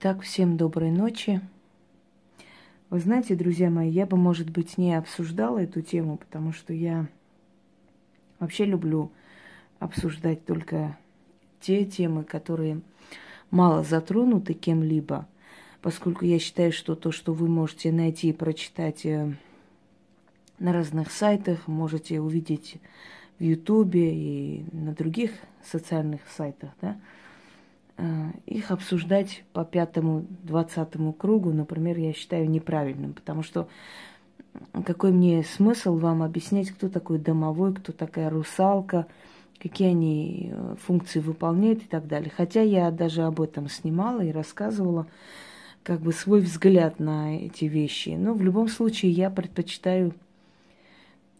Итак, всем доброй ночи. Вы знаете, друзья мои, я бы, может быть, не обсуждала эту тему, потому что я вообще люблю обсуждать только те темы, которые мало затронуты кем-либо, поскольку я считаю, что то, что вы можете найти и прочитать э, на разных сайтах, можете увидеть в Ютубе и на других социальных сайтах, да, их обсуждать по пятому, двадцатому кругу, например, я считаю неправильным, потому что какой мне смысл вам объяснять, кто такой домовой, кто такая русалка, какие они э, функции выполняют и так далее. Хотя я даже об этом снимала и рассказывала, как бы свой взгляд на эти вещи. Но в любом случае я предпочитаю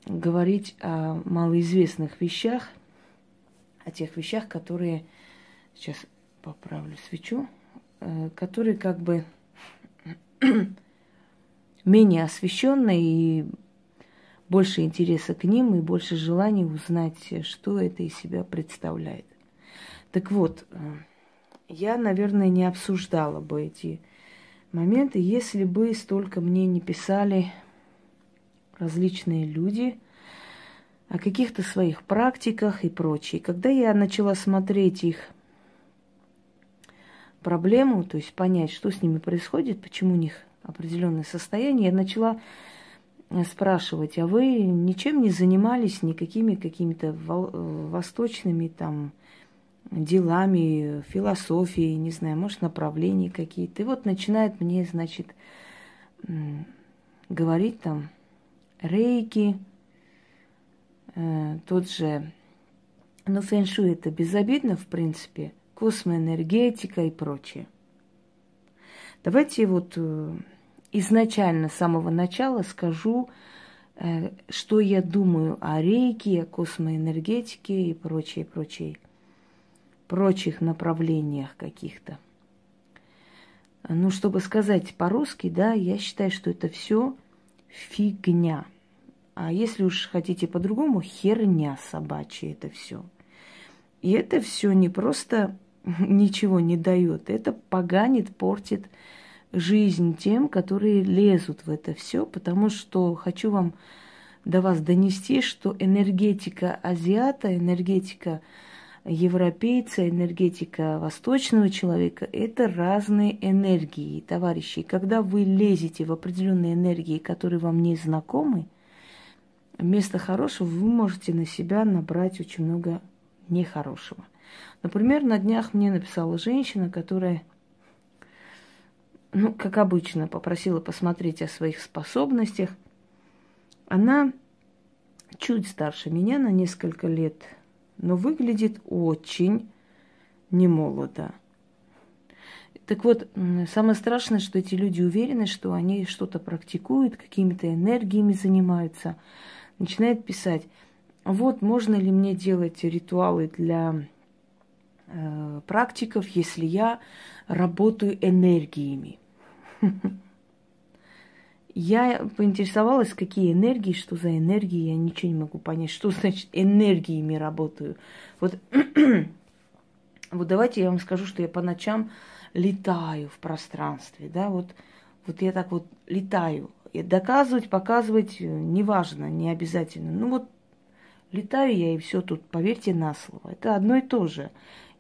говорить о малоизвестных вещах, о тех вещах, которые, сейчас поправлю свечу, э, которые как бы менее освещенные и больше интереса к ним и больше желания узнать, что это из себя представляет. Так вот, э, я, наверное, не обсуждала бы эти моменты, если бы столько мне не писали различные люди о каких-то своих практиках и прочее. Когда я начала смотреть их проблему, то есть понять, что с ними происходит, почему у них определенное состояние, я начала э, спрашивать, а вы ничем не занимались, никакими какими-то э, восточными там делами, философией, не знаю, может, направления какие-то. И вот начинает мне, значит, говорить там рейки, э, тот же, ну, фэншуй это безобидно, в принципе, космоэнергетика и прочее. Давайте вот э, изначально, с самого начала скажу, э, что я думаю о рейке, о космоэнергетике и прочее, прочее, прочих направлениях каких-то. Ну, чтобы сказать по-русски, да, я считаю, что это все фигня. А если уж хотите по-другому, херня собачья это все. И это все не просто ничего не дает, это поганит, портит жизнь тем, которые лезут в это все, потому что хочу вам до вас донести, что энергетика азиата, энергетика европейца, энергетика восточного человека – это разные энергии, товарищи. Когда вы лезете в определенные энергии, которые вам не знакомы, вместо хорошего вы можете на себя набрать очень много нехорошего. Например, на днях мне написала женщина, которая, ну, как обычно, попросила посмотреть о своих способностях. Она чуть старше меня на несколько лет – но выглядит очень немолодо. Так вот, самое страшное, что эти люди уверены, что они что-то практикуют, какими-то энергиями занимаются. Начинает писать, вот можно ли мне делать ритуалы для э, практиков, если я работаю энергиями. Я поинтересовалась, какие энергии, что за энергии, я ничего не могу понять, что значит энергиями работаю. Вот, вот давайте я вам скажу, что я по ночам летаю в пространстве, да, вот, вот я так вот летаю. И доказывать, показывать, э, неважно, не обязательно. Ну вот летаю я и все тут, поверьте на слово. Это одно и то же.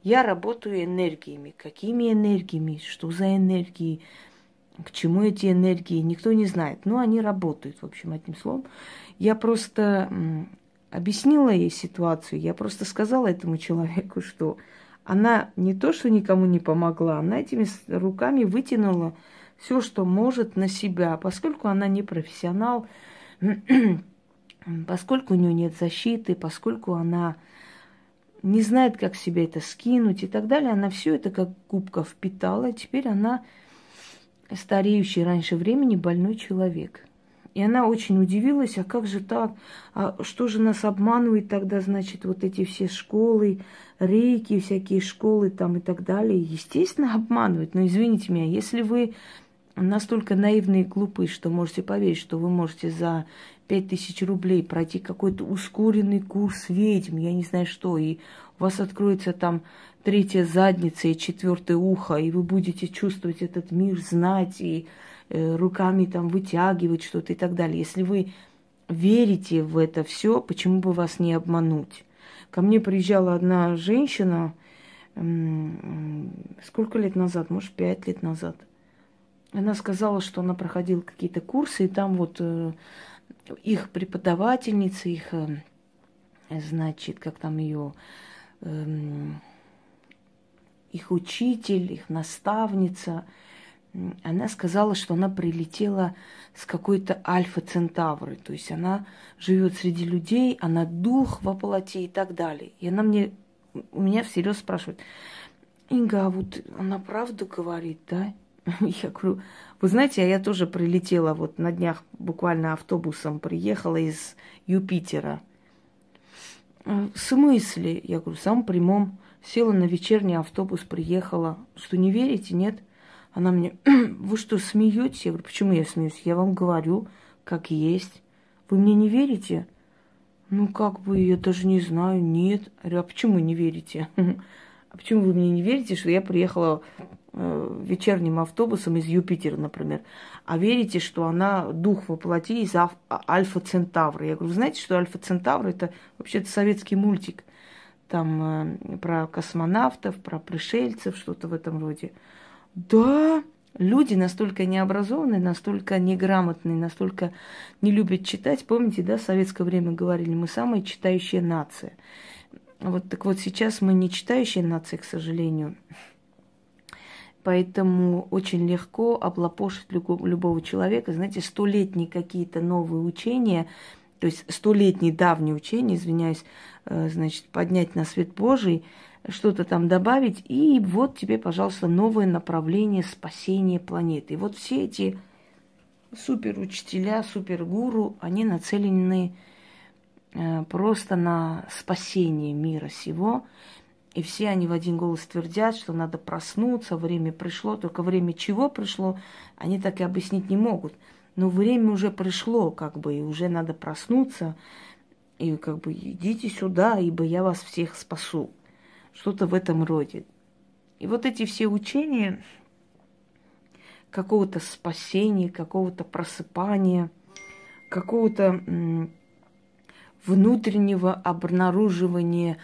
Я работаю энергиями. Какими энергиями? Что за энергии? К чему эти энергии, никто не знает. Но они работают, в общем, этим словом. Я просто объяснила ей ситуацию, я просто сказала этому человеку, что она не то, что никому не помогла, она этими руками вытянула все, что может на себя, поскольку она не профессионал, поскольку у нее нет защиты, поскольку она не знает, как себе это скинуть и так далее, она все это как губка впитала, и теперь она стареющий раньше времени больной человек. И она очень удивилась, а как же так? А что же нас обманывает тогда, значит, вот эти все школы, рейки, всякие школы там и так далее? Естественно, обманывают. Но извините меня, если вы настолько наивные и глупые, что можете поверить, что вы можете за пять тысяч рублей пройти какой-то ускоренный курс ведьм, я не знаю что, и у вас откроется там третья задница и четвертое ухо, и вы будете чувствовать этот мир, знать и э, руками там вытягивать что-то и так далее. Если вы верите в это все, почему бы вас не обмануть? Ко мне приезжала одна женщина, сколько лет назад, может, пять лет назад. Она сказала, что она проходила какие-то курсы, и там вот э, их преподавательница, их, э, значит, как там ее, эм, их учитель, их наставница, она сказала, что она прилетела с какой-то альфа-центавры. То есть она живет среди людей, она дух во плоти и так далее. И она мне, у меня всерьез спрашивает, Инга, а вот она правду говорит, да? Я говорю, вы знаете, а я тоже прилетела вот на днях буквально автобусом, приехала из Юпитера. «А в смысле? Я говорю, в самом прямом. Села на вечерний автобус, приехала. Что, не верите, нет? Она мне, вы что, смеетесь? Я говорю, почему я смеюсь? Я вам говорю, как есть. Вы мне не верите? Ну, как бы, я даже не знаю, нет. Я говорю, а почему не верите? А почему вы мне не верите, что я приехала э, вечерним автобусом из Юпитера, например, а верите, что она дух воплоти из Альфа Центавра? Я говорю, знаете, что Альфа Центавр это вообще-то советский мультик. Там э, про космонавтов, про пришельцев, что-то в этом роде. Да, люди настолько необразованные, настолько неграмотные, настолько не любят читать. Помните, да, в советское время говорили, мы самая читающая нация. Вот так вот сейчас мы не читающая нация, к сожалению. Поэтому очень легко облапошить любого человека. Знаете, столетние какие-то новые учения, то есть столетние давние учения, извиняюсь, э, значит, поднять на свет Божий – что-то там добавить, и вот тебе, пожалуйста, новое направление спасения планеты. Вот все эти суперучителя, супергуру, они нацелены э, просто на спасение мира сего. И все они в один голос твердят, что надо проснуться, время пришло, только время чего пришло, они так и объяснить не могут. Но время уже пришло, как бы, и уже надо проснуться, и как бы идите сюда, ибо я вас всех спасу что-то в этом роде. И вот эти все учения какого-то спасения, какого-то просыпания, какого-то внутреннего обнаруживания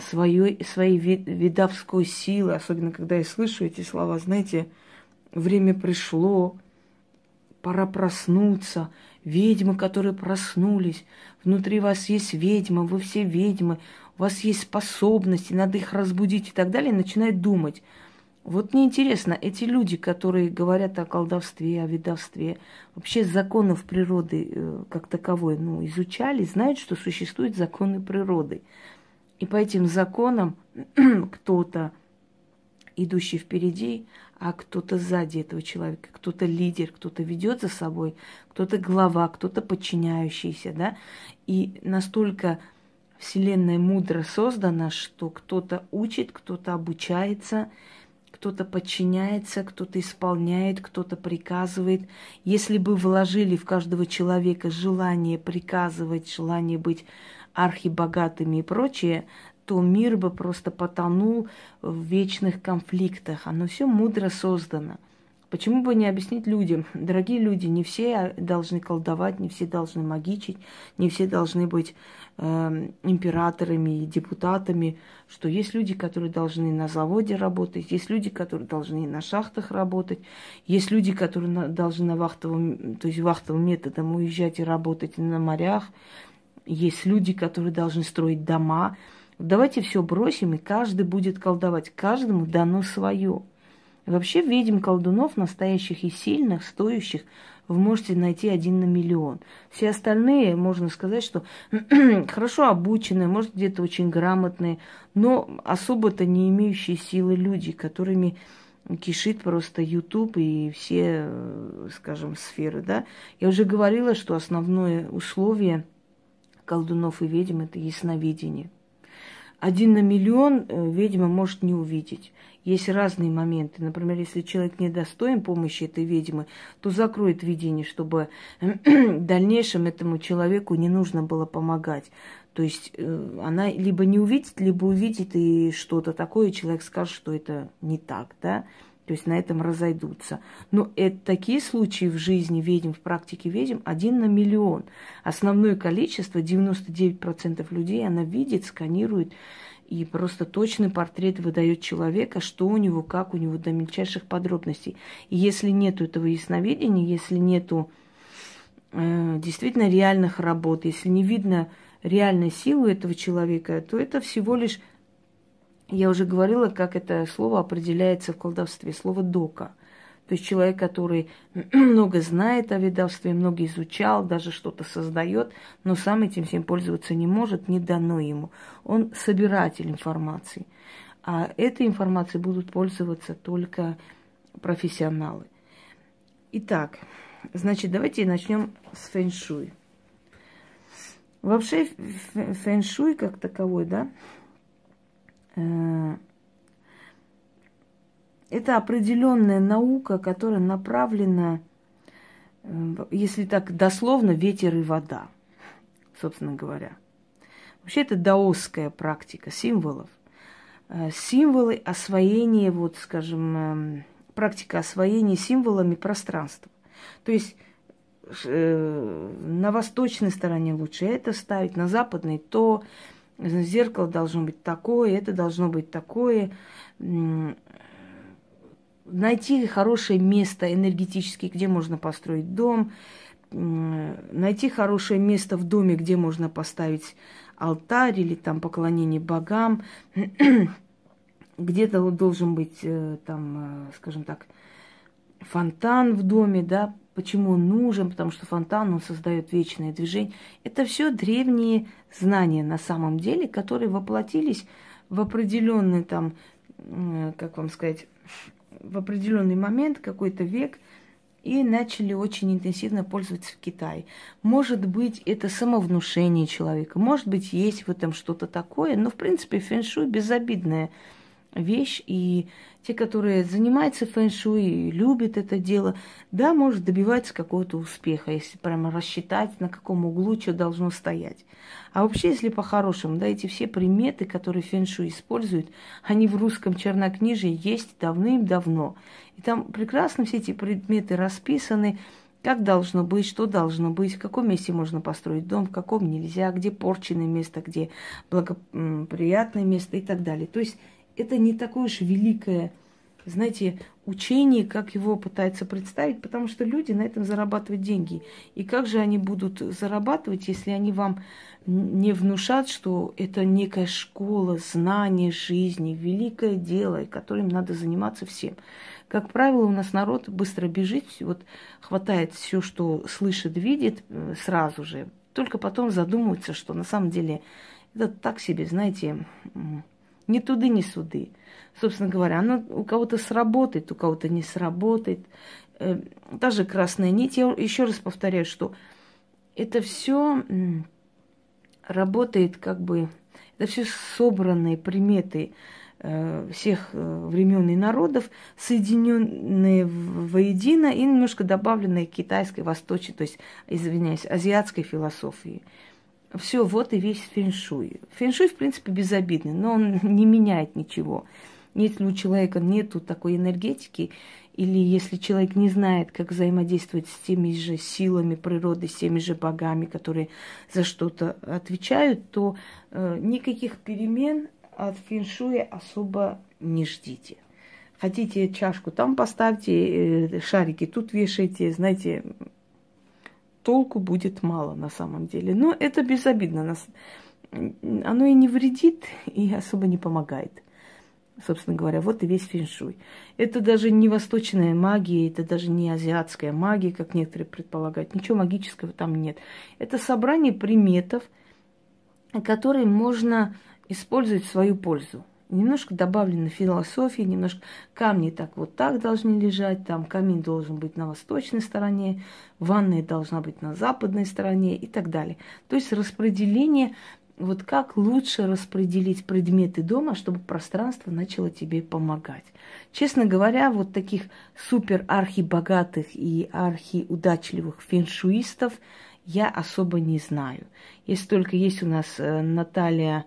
своей, своей видовской силы, особенно когда я слышу эти слова, знаете, время пришло, пора проснуться, ведьмы, которые проснулись, внутри вас есть ведьма, вы все ведьмы, у вас есть способности, надо их разбудить и так далее, начинает думать. Вот мне интересно, эти люди, которые говорят о колдовстве, о ведовстве, вообще законов природы э, как таковой, ну, изучали, знают, что существуют законы природы. И по этим законам кто-то, идущий впереди, а кто-то сзади этого человека, кто-то лидер, кто-то ведет за собой, кто-то глава, кто-то подчиняющийся, да, и настолько Вселенная мудро создана, что кто-то учит, кто-то обучается, кто-то подчиняется, кто-то исполняет, кто-то приказывает. Если бы вложили в каждого человека желание приказывать, желание быть архибогатыми и прочее, то мир бы просто потонул в вечных конфликтах. Оно все мудро создано – Почему бы не объяснить людям? Дорогие люди, не все должны колдовать, не все должны магичить, не все должны быть э, императорами и депутатами, что есть люди, которые должны на заводе работать, есть люди, которые должны на шахтах работать, есть люди, которые на, должны на вахтовом, то есть вахтовым методом уезжать и работать на морях, есть люди, которые должны строить дома. Давайте все бросим, и каждый будет колдовать. Каждому дано свое. Вообще ведьм колдунов, настоящих и сильных, стоящих, вы можете найти один на миллион. Все остальные, можно сказать, что хорошо обученные, может где-то очень грамотные, но особо-то не имеющие силы люди, которыми кишит просто YouTube и все, скажем, сферы, да. Я уже говорила, что основное условие колдунов и ведьм – это ясновидение. Один на миллион э, ведьма может не увидеть. Есть разные моменты. Например, если человек недостоин помощи этой ведьмы, то закроет видение, чтобы в дальнейшем этому человеку не нужно было помогать. То есть э, она либо не увидит, либо увидит и что-то такое, человек скажет, что это не так, да. То есть на этом разойдутся. Но это такие случаи в жизни ведьм, в практике ведьм, один на миллион. Основное количество, 99% людей, она видит, сканирует и просто точный портрет выдает человека, что у него, как у него, до мельчайших подробностей. И если нет этого ясновидения, если нету э, действительно реальных работ, если не видно реальной силы этого человека, то это всего лишь я уже говорила, как это слово определяется в колдовстве. Слово «дока». То есть человек, который много знает о ведовстве, много изучал, даже что-то создает, но сам этим всем пользоваться не может, не дано ему. Он собиратель информации. А этой информацией будут пользоваться только профессионалы. Итак, значит, давайте начнем с фэншуй. Вообще фэншуй как таковой, да, это определенная наука, которая направлена, э, если так дословно, ветер и вода, собственно говоря. Вообще это даосская практика символов. Э, символы освоения, вот, скажем, практика освоения символами пространства. То есть на восточной стороне лучше это ставить, на западной то, зеркало должно быть такое, это должно быть такое. Найти хорошее место энергетически, где можно построить дом, найти хорошее место в доме, где можно поставить алтарь или там поклонение богам. Где-то должен быть э, там, э, скажем так, фонтан в доме, да, почему он нужен, потому что фонтан, он создает вечное движение. Это все древние знания на самом деле, которые воплотились в определенный там, как вам сказать, в определенный момент, какой-то век, и начали очень интенсивно пользоваться в Китае. Может быть, это самовнушение человека, может быть, есть в этом что-то такое, но, в принципе, фэншуй безобидная вещь, и те, которые занимаются фэн-шуй, любят это дело, да, может добиваться какого-то успеха, если прямо рассчитать, на каком углу что должно стоять. А вообще, если по-хорошему, да, эти все приметы, которые фэн-шуй используют, они в русском чернокнижии есть давным-давно. И там прекрасно все эти предметы расписаны, как должно быть, что должно быть, в каком месте можно построить дом, в каком нельзя, где порченное место, где благоприятное место и так далее. То есть это не такое уж великое, знаете, учение, как его пытаются представить, потому что люди на этом зарабатывают деньги. И как же они будут зарабатывать, если они вам не внушат, что это некая школа, знание жизни, великое дело, которым надо заниматься всем. Как правило, у нас народ быстро бежит, вот хватает все, что слышит, видит э, сразу же, только потом задумывается, что на самом деле это так себе, знаете, ни туды, ни суды. Собственно говоря, оно у кого-то сработает, у кого-то не сработает. Э, та же красная нить, я еще раз повторяю, что это все работает как бы, это все собранные приметы э, всех э, времен и народов, соединенные воедино и немножко добавленные китайской, восточной, то есть, извиняюсь, азиатской философии. Все, вот и весь феншуй. Феншуй, в принципе, безобидный, но он не меняет ничего. Если у человека нету такой энергетики, или если человек не знает, как взаимодействовать с теми же силами природы, с теми же богами, которые за что-то отвечают, то э, никаких перемен от феншуя особо не ждите. Хотите чашку там поставьте, э, шарики тут вешайте, знаете, толку будет мало на самом деле. Но это безобидно. Оно и не вредит, и особо не помогает. Собственно говоря, вот и весь феншуй. Это даже не восточная магия, это даже не азиатская магия, как некоторые предполагают. Ничего магического там нет. Это собрание приметов, которые можно использовать в свою пользу немножко добавлена философия, немножко камни так вот так должны лежать, там камин должен быть на восточной стороне, ванная должна быть на западной стороне и так далее. То есть распределение, вот как лучше распределить предметы дома, чтобы пространство начало тебе помогать. Честно говоря, вот таких супер архибогатых и архиудачливых феншуистов я особо не знаю. Если только есть у нас э, Наталья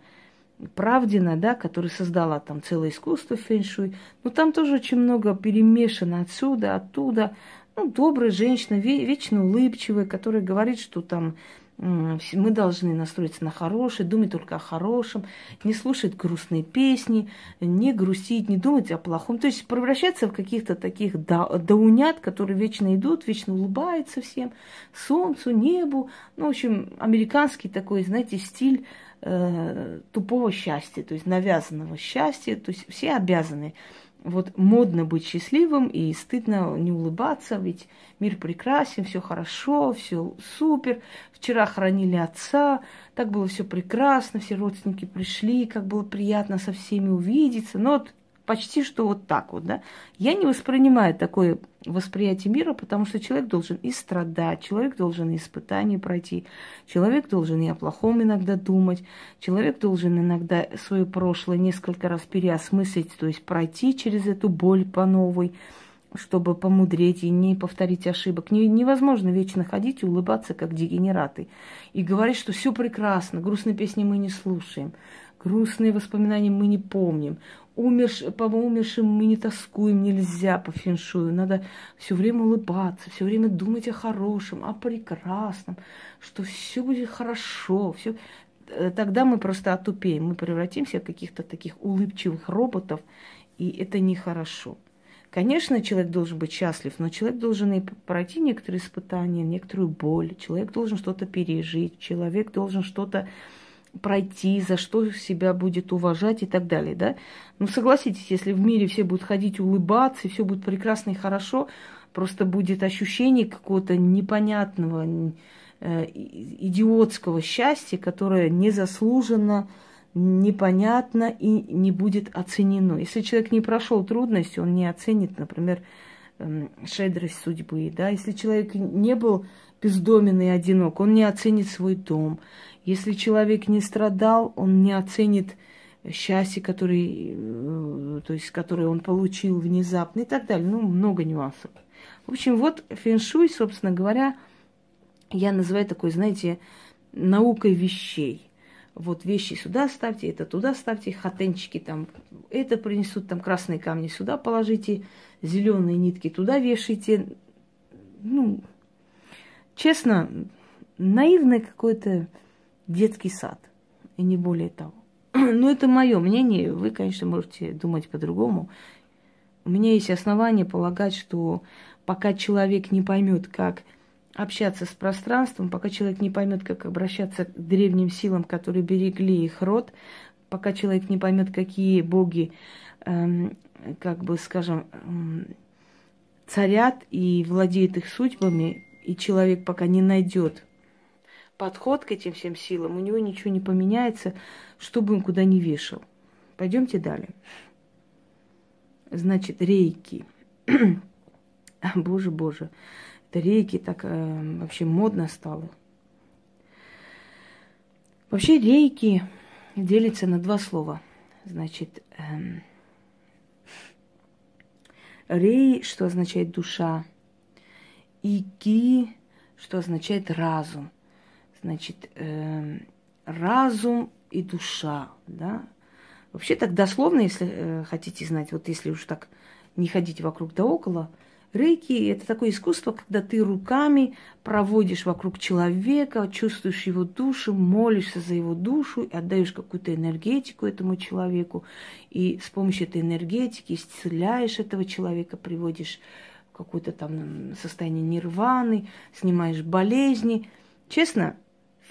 Правдина, да, которая создала там целое искусство фэншуй. Но там тоже очень много перемешано отсюда, оттуда. Ну, добрая женщина, вечно улыбчивая, которая говорит, что там мы должны настроиться на хорошее, думать только о хорошем, не слушать грустные песни, не грустить, не думать о плохом. То есть превращаться в каких-то таких даунят, которые вечно идут, вечно улыбаются всем, солнцу, небу. Ну, в общем, американский такой, знаете, стиль э, тупого счастья, то есть навязанного счастья. То есть все обязаны вот модно быть счастливым и стыдно не улыбаться, ведь мир прекрасен, все хорошо, все супер. Вчера хоронили отца, так было все прекрасно, все родственники пришли, как было приятно со всеми увидеться. Но вот почти что вот так вот, да. Я не воспринимаю такое восприятие мира, потому что человек должен и страдать, человек должен и испытания пройти, человек должен и о плохом иногда думать, человек должен иногда свое прошлое несколько раз переосмыслить, то есть пройти через эту боль по новой, чтобы помудреть и не повторить ошибок. невозможно вечно ходить и улыбаться, как дегенераты, и говорить, что все прекрасно, грустные песни мы не слушаем, грустные воспоминания мы не помним, умерш, по умершим мы не тоскуем, нельзя по феншую. Надо все время улыбаться, все время думать о хорошем, о прекрасном, что все будет хорошо, все. Э, тогда мы просто отупеем, мы превратимся в каких-то таких улыбчивых роботов, и это нехорошо. Конечно, человек должен быть счастлив, но человек должен и пройти некоторые испытания, некоторую боль, человек должен что-то пережить, человек должен что-то пройти, за что себя будет уважать и так далее, да? Ну, согласитесь, если в мире все будут ходить улыбаться, и все будет прекрасно и хорошо, просто будет ощущение какого-то непонятного, э, идиотского счастья, которое незаслуженно, непонятно и не будет оценено. Если человек не прошел трудности, он не оценит, например, э, щедрость судьбы, да? Если человек не был бездомен и одинок, он не оценит свой дом. Если человек не страдал, он не оценит счастье, который, э, то есть, которое он получил внезапно и так далее. Ну, много нюансов. В общем, вот фэншуй, собственно говоря, я называю такой, знаете, наукой вещей. Вот вещи сюда ставьте, это туда ставьте, хатенчики там, это принесут, там красные камни сюда положите, зеленые нитки туда вешайте. Ну, честно, наивный какой-то детский сад, и не более того. Но это мое мнение, вы, конечно, можете думать по-другому. У меня есть основания полагать, что пока человек не поймет, как общаться с пространством, пока человек не поймет, как обращаться к древним силам, которые берегли их род, пока человек не поймет, какие боги, эм, как бы, скажем, эм, царят и владеют их судьбами, и человек пока не найдет подход к этим всем силам, у него ничего не поменяется, что бы он куда ни вешал. Пойдемте далее. Значит, рейки. боже, боже. Это рейки так э, вообще модно стало. Вообще рейки делятся на два слова. Значит, эм, рей, что означает душа, и ки, что означает разум значит, э, разум и душа, да. Вообще так дословно, если э, хотите знать, вот если уж так не ходить вокруг да около, рейки – это такое искусство, когда ты руками проводишь вокруг человека, чувствуешь его душу, молишься за его душу, и отдаешь какую-то энергетику этому человеку, и с помощью этой энергетики исцеляешь этого человека, приводишь в какое-то там состояние нирваны, снимаешь болезни. Честно,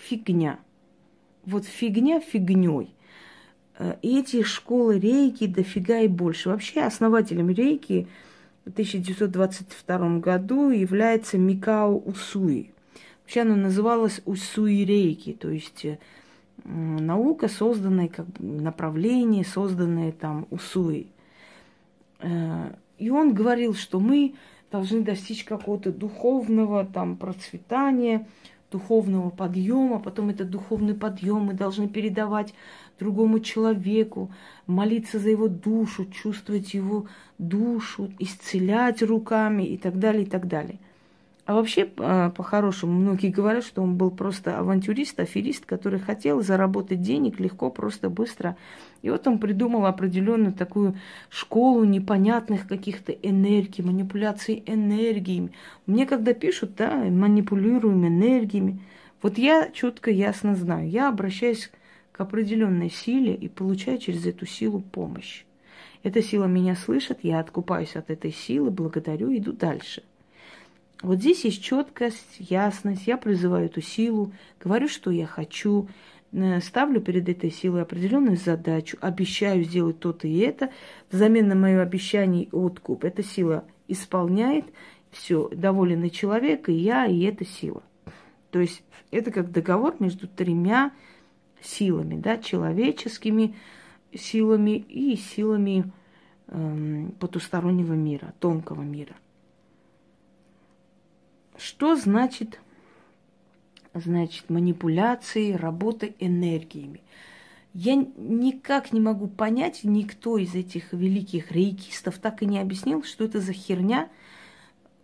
фигня. Вот фигня фигней. Э, эти школы рейки дофига и больше. Вообще основателем рейки в 1922 году является Микао Усуи. Вообще она называлась Усуи рейки, то есть э, наука, созданная, как направление, созданное там Усуи. Э, и он говорил, что мы должны достичь какого-то духовного там процветания, духовного подъема, потом этот духовный подъем мы должны передавать другому человеку, молиться за его душу, чувствовать его душу, исцелять руками и так далее, и так далее. А вообще, а, по-хорошему, многие говорят, что он был просто авантюрист, аферист, который хотел заработать денег легко, просто, быстро. И вот он придумал определенную такую школу непонятных каких-то энергий, манипуляций энергиями. Мне когда пишут, да, манипулируем энергиями, вот я четко, ясно знаю, я обращаюсь к определенной силе и получаю через эту силу помощь. Эта сила меня слышит, я откупаюсь от этой силы, благодарю, иду дальше – вот здесь есть четкость, ясность. Я призываю эту силу, говорю, что я хочу, э, ставлю перед этой силой определенную задачу, обещаю сделать то-то и это. Взамен на мое обещание откуп эта сила исполняет. Все, доволен и человек, и я, и эта сила. То есть это как договор между тремя силами, да, человеческими силами и силами эм, потустороннего мира, тонкого мира. Что значит, значит манипуляции, работа энергиями? Я никак не могу понять, никто из этих великих рейкистов так и не объяснил, что это за херня,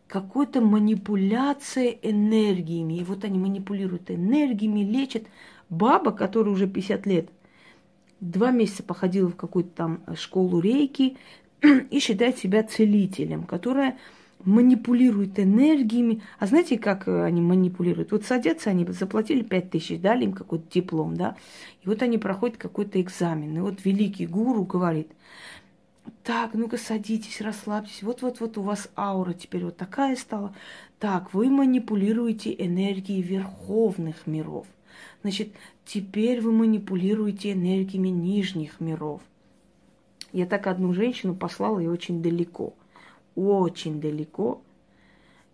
какой-то манипуляция энергиями. И вот они манипулируют энергиями, лечат. Баба, которая уже 50 лет, два месяца походила в какую-то там школу рейки и считает себя целителем, которая манипулируют энергиями. А знаете, как э, они манипулируют? Вот садятся они, заплатили 5 тысяч, дали им какой-то диплом, да, и вот они проходят какой-то экзамен. И вот великий гуру говорит, так, ну-ка садитесь, расслабьтесь. Вот-вот-вот у вас аура теперь вот такая стала. Так, вы манипулируете энергией верховных миров. Значит, теперь вы манипулируете энергиями нижних миров. Я так одну женщину послала и очень далеко – очень далеко.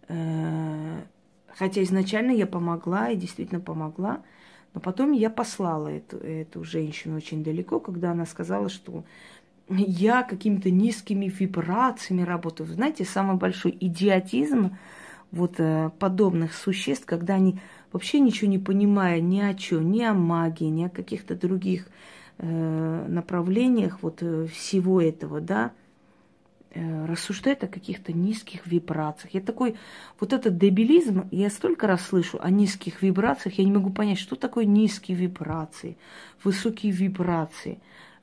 Э, хотя изначально я помогла и действительно помогла. Но потом я послала эту, эту женщину очень далеко, когда она сказала, что я какими-то низкими вибрациями работаю. Знаете, самый большой идиотизм вот э, подобных существ, когда они вообще ничего не понимая ни о чем, ни о магии, ни о каких-то других э, направлениях вот э, всего этого, да, рассуждает о каких-то низких вибрациях. Я такой, вот этот дебилизм, я столько раз слышу о низких вибрациях, я не могу понять, что такое низкие вибрации, высокие вибрации.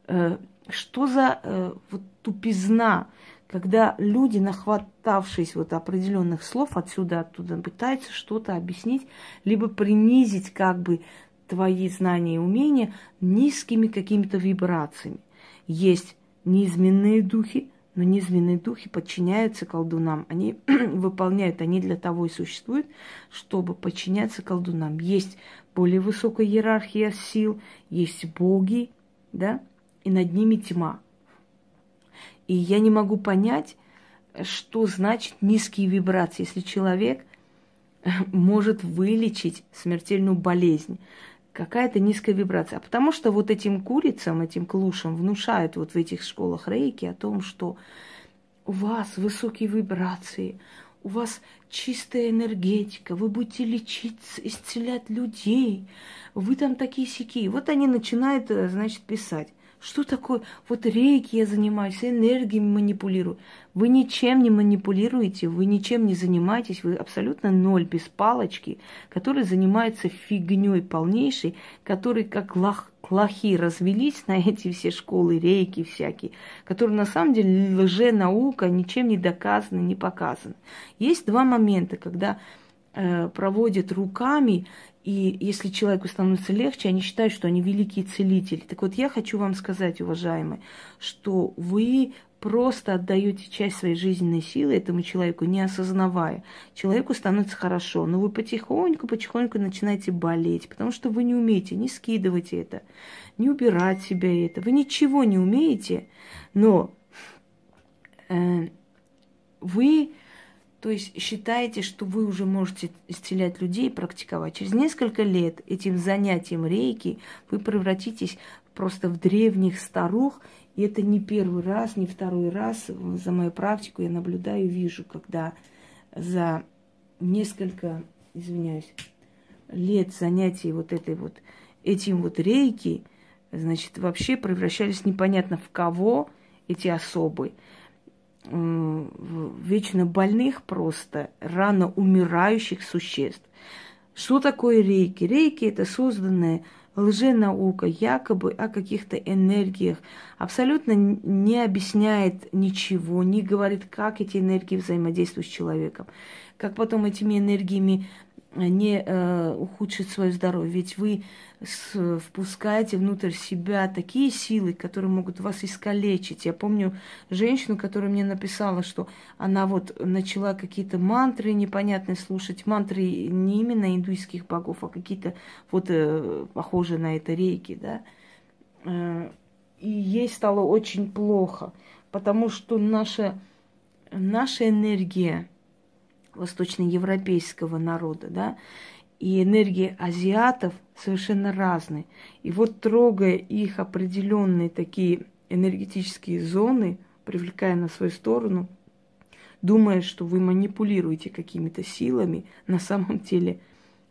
Э, что за э, вот тупизна, когда люди, нахватавшись вот определенных слов отсюда, оттуда, пытаются что-то объяснить, либо принизить как бы твои знания и умения низкими какими-то вибрациями. Есть неизменные духи, но низменные духи подчиняются колдунам. Они выполняют, они для того и существуют, чтобы подчиняться колдунам. Есть более высокая иерархия сил, есть боги, да, и над ними тьма. И я не могу понять, что значит низкие вибрации, если человек может вылечить смертельную болезнь какая-то низкая вибрация. А потому что вот этим курицам, этим клушам внушают вот в этих школах рейки о том, что у вас высокие вибрации, у вас чистая энергетика, вы будете лечить, исцелять людей, вы там такие сики. Вот они начинают, э, значит, писать. Что такое? Вот рейки я занимаюсь, энергиями манипулирую. Вы ничем не манипулируете, вы ничем не занимаетесь, вы абсолютно ноль без палочки, который занимается фигней полнейшей, который как лох, лохи развелись на эти все школы, рейки всякие, которые на самом деле лже-наука, ничем не доказаны, не показаны. Есть два момента, когда проводят руками и если человеку становится легче, они считают, что они великие целители. Так вот, я хочу вам сказать, уважаемые, что вы просто отдаете часть своей жизненной силы этому человеку, не осознавая. Человеку становится хорошо, но вы потихоньку, потихоньку начинаете болеть, потому что вы не умеете, не скидывать это, не убирать себя это. Вы ничего не умеете, но э, вы то есть считаете, что вы уже можете исцелять людей, практиковать. Через несколько лет этим занятием рейки вы превратитесь просто в древних старух. И это не первый раз, не второй раз. За мою практику я наблюдаю и вижу, когда за несколько, извиняюсь, лет занятий вот этой вот, этим вот рейки, значит, вообще превращались непонятно в кого эти особы. Вечно больных просто, рано умирающих существ. Что такое рейки? Рейки – это созданная лженаука, якобы о каких-то энергиях, абсолютно не объясняет ничего, не говорит, как эти энергии взаимодействуют с человеком, как потом этими энергиями не э, ухудшить свое здоровье. Ведь вы с, впускаете внутрь себя такие силы, которые могут вас искалечить. Я помню женщину, которая мне написала, что она вот начала какие-то мантры непонятные слушать. Мантры не именно индуистских богов, а какие-то вот э, похожие на это рейки, да. Э, и ей стало очень плохо, потому что наша, наша энергия – восточноевропейского народа, да, и энергии азиатов совершенно разные. И вот трогая их определенные такие энергетические зоны, привлекая на свою сторону, думая, что вы манипулируете какими-то силами, на самом деле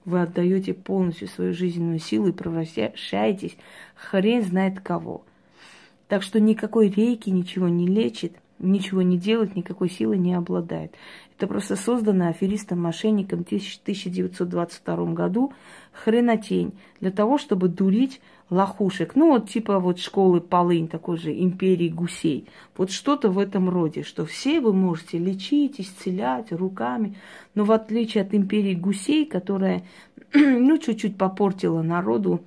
вы отдаете полностью свою жизненную силу и превращаетесь хрен знает кого. Так что никакой рейки ничего не лечит, ничего не делает, никакой силы не обладает. Это просто создано аферистом-мошенником в 1922 году хренотень для того, чтобы дурить лохушек. Ну, вот типа вот школы Полынь, такой же империи гусей. Вот что-то в этом роде, что все вы можете лечить, исцелять руками. Но в отличие от империи гусей, которая, ну, чуть-чуть попортила народу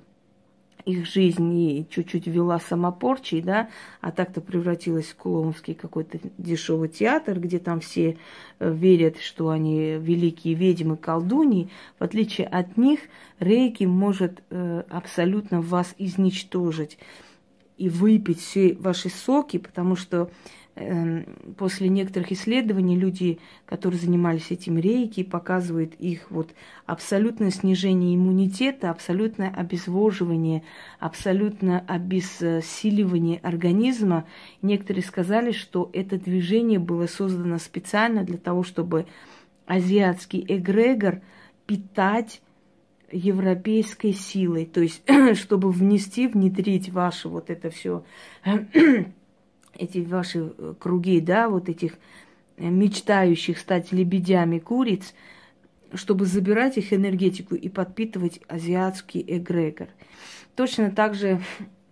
их жизнь и чуть-чуть вела самопорчей, да, а так-то превратилась в клоунский какой-то дешевый театр, где там все э, верят, что они великие ведьмы, колдуньи. В отличие от них, рейки может э, абсолютно вас изничтожить и выпить все ваши соки, потому что после некоторых исследований люди, которые занимались этим рейки, показывают их вот абсолютное снижение иммунитета, абсолютное обезвоживание, абсолютное обессиливание организма. Некоторые сказали, что это движение было создано специально для того, чтобы азиатский эгрегор питать европейской силой, то есть чтобы внести, внедрить ваше вот это все эти ваши э, круги, да, вот этих э, мечтающих стать лебедями куриц, чтобы забирать их энергетику и подпитывать азиатский эгрегор. Точно так же,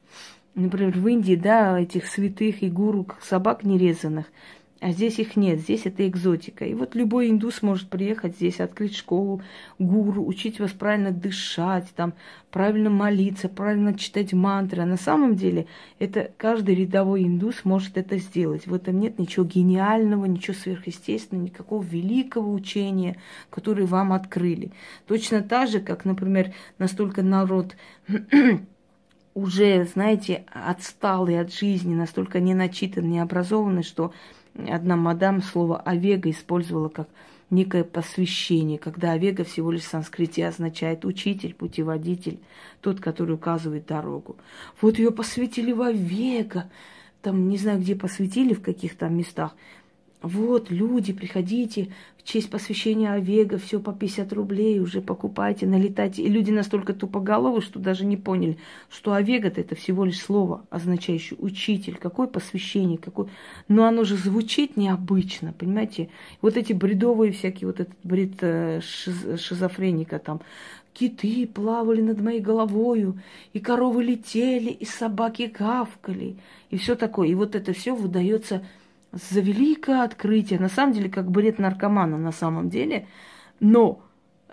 например, в Индии, да, этих святых и гуру, собак нерезанных – а здесь их нет, здесь это экзотика. И вот любой индус может приехать здесь, открыть школу, гуру, учить вас правильно дышать, там, правильно молиться, правильно читать мантры. А на самом деле это каждый рядовой индус может это сделать. В этом нет ничего гениального, ничего сверхъестественного, никакого великого учения, которое вам открыли. Точно так же, как, например, настолько народ уже, знаете, отсталый от жизни, настолько не начитан, не образованный, что одна мадам слово «авега» использовала как некое посвящение, когда «авега» всего лишь в санскрите означает учитель, путеводитель, тот, который указывает дорогу. Вот ее посвятили в «авега», там не знаю, где посвятили, в каких там местах – вот, люди, приходите, в честь посвящения Овега, все по 50 рублей, уже покупайте, налетайте. И люди настолько тупоголовы, что даже не поняли, что Овега-то это всего лишь слово, означающее учитель. Какое посвящение, какой... Но оно же звучит необычно, понимаете? Вот эти бредовые всякие, вот этот бред э, шиз... шизофреника там, киты плавали над моей головою, и коровы летели, и собаки гавкали, и все такое. И вот это все выдается за великое открытие. На самом деле, как бред наркомана на самом деле. Но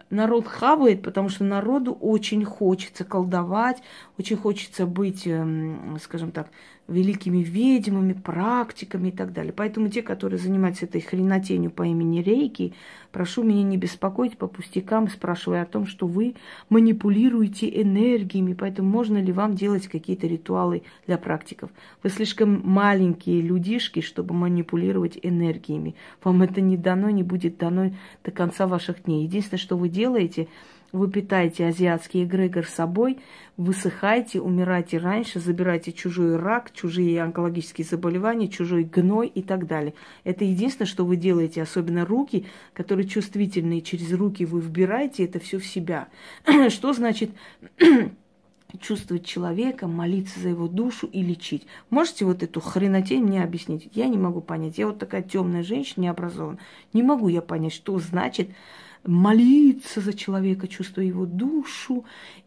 народ хавает, потому что народу очень хочется колдовать, очень хочется быть, эм, скажем так, великими ведьмами, практиками и так далее. Поэтому те, которые занимаются этой хренотенью по имени Рейки, прошу меня не беспокоить по пустякам, спрашивая о том, что вы манипулируете энергиями, поэтому можно ли вам делать какие-то ритуалы для практиков. Вы слишком маленькие людишки, чтобы манипулировать энергиями. Вам это не дано, не будет дано до конца ваших дней. Единственное, что вы делаете – вы питаете азиатский эгрегор собой, высыхаете, умираете раньше, забираете чужой рак, чужие онкологические заболевания, чужой гной и так далее. Это единственное, что вы делаете, особенно руки, которые чувствительные, через руки вы вбираете это все в себя. Что значит чувствовать человека, молиться за его душу и лечить. Можете вот эту хренотень мне объяснить? Я не могу понять. Я вот такая темная женщина, необразованная. Не могу я понять, что значит молиться за человека, чувствуя его душу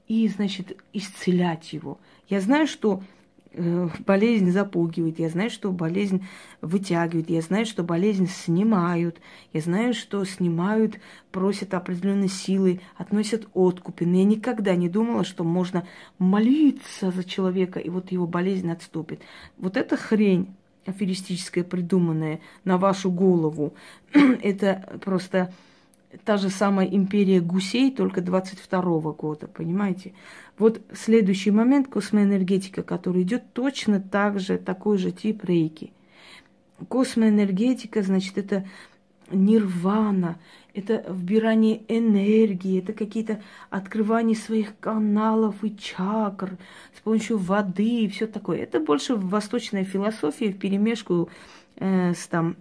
и, значит, исцелять его. Я знаю, что Э, болезнь запугивает, я знаю, что болезнь вытягивает, я знаю, что болезнь снимают, я знаю, что снимают, просят определенные силы, относят откупы. Но я никогда не думала, что можно молиться за человека, и вот его болезнь отступит. Вот эта хрень аферистическая, придуманная на вашу голову, это просто та же самая империя гусей, только 22 -го года, понимаете? Вот следующий момент, космоэнергетика, который идет точно так же, такой же тип рейки. Космоэнергетика, значит, это нирвана, это вбирание энергии, это какие-то открывания своих каналов и чакр с помощью воды и все такое. Это больше восточная философия в перемешку э, с там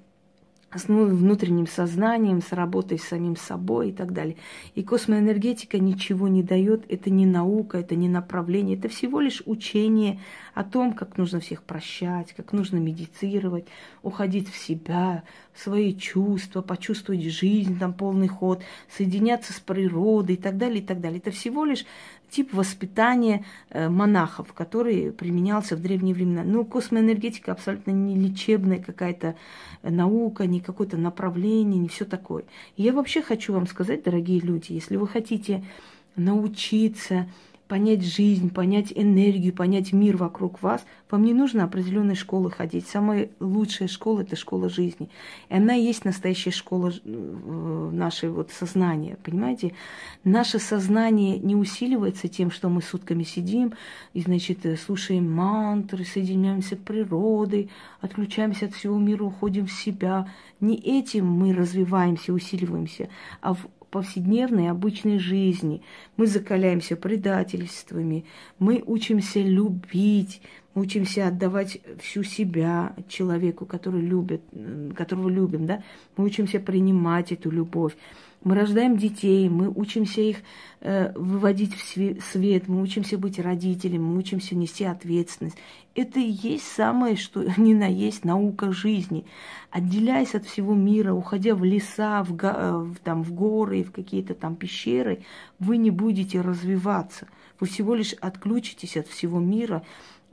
с внутренним сознанием, с работой с самим собой и так далее. И космоэнергетика ничего не дает, это не наука, это не направление, это всего лишь учение о том, как нужно всех прощать, как нужно медитировать, уходить в себя, в свои чувства, почувствовать жизнь, там полный ход, соединяться с природой и так далее, и так далее. Это всего лишь тип воспитания э, монахов, который применялся в древние времена. Но космоэнергетика абсолютно не лечебная какая-то наука, не какое-то направление, не все такое. Я вообще хочу вам сказать, дорогие люди, если вы хотите научиться понять жизнь, понять энергию, понять мир вокруг вас, вам не нужно определенной школы ходить. Самая лучшая школа – это школа жизни. И она и есть настоящая школа э, нашей вот сознания, понимаете? Наше сознание не усиливается тем, что мы сутками сидим и, значит, э, слушаем мантры, соединяемся с природой, отключаемся от всего мира, уходим в себя. Не этим мы развиваемся, усиливаемся, а в повседневной обычной жизни. Мы закаляемся предательствами, мы учимся любить, мы учимся отдавать всю себя человеку, который любит, которого любим, да? Мы учимся принимать эту любовь. Мы рождаем детей, мы учимся их э, выводить в свет, мы учимся быть родителями, мы учимся нести ответственность. Это и есть самое, что ни на есть наука жизни. Отделяясь от всего мира, уходя в леса, в, э, в, там, в горы, в какие-то там пещеры, вы не будете развиваться. Вы всего лишь отключитесь от всего мира,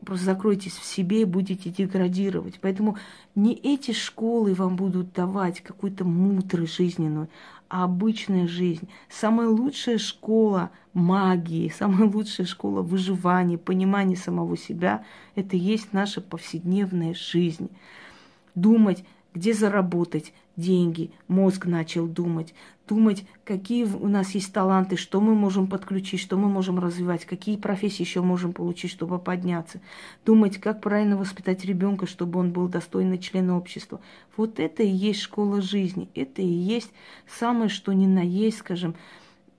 просто закройтесь в себе и будете деградировать. Поэтому не эти школы вам будут давать какую-то мудрость жизненную, обычная жизнь. Самая лучшая школа магии, самая лучшая школа выживания, понимания самого себя – это есть наша повседневная жизнь. Думать, где заработать деньги, мозг начал думать, думать, какие у нас есть таланты, что мы можем подключить, что мы можем развивать, какие профессии еще можем получить, чтобы подняться, думать, как правильно воспитать ребенка, чтобы он был достойный член общества. Вот это и есть школа жизни, это и есть самое, что ни на есть, скажем,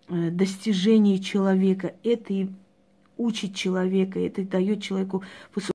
э, достижение человека, это и учит человека, это дает человеку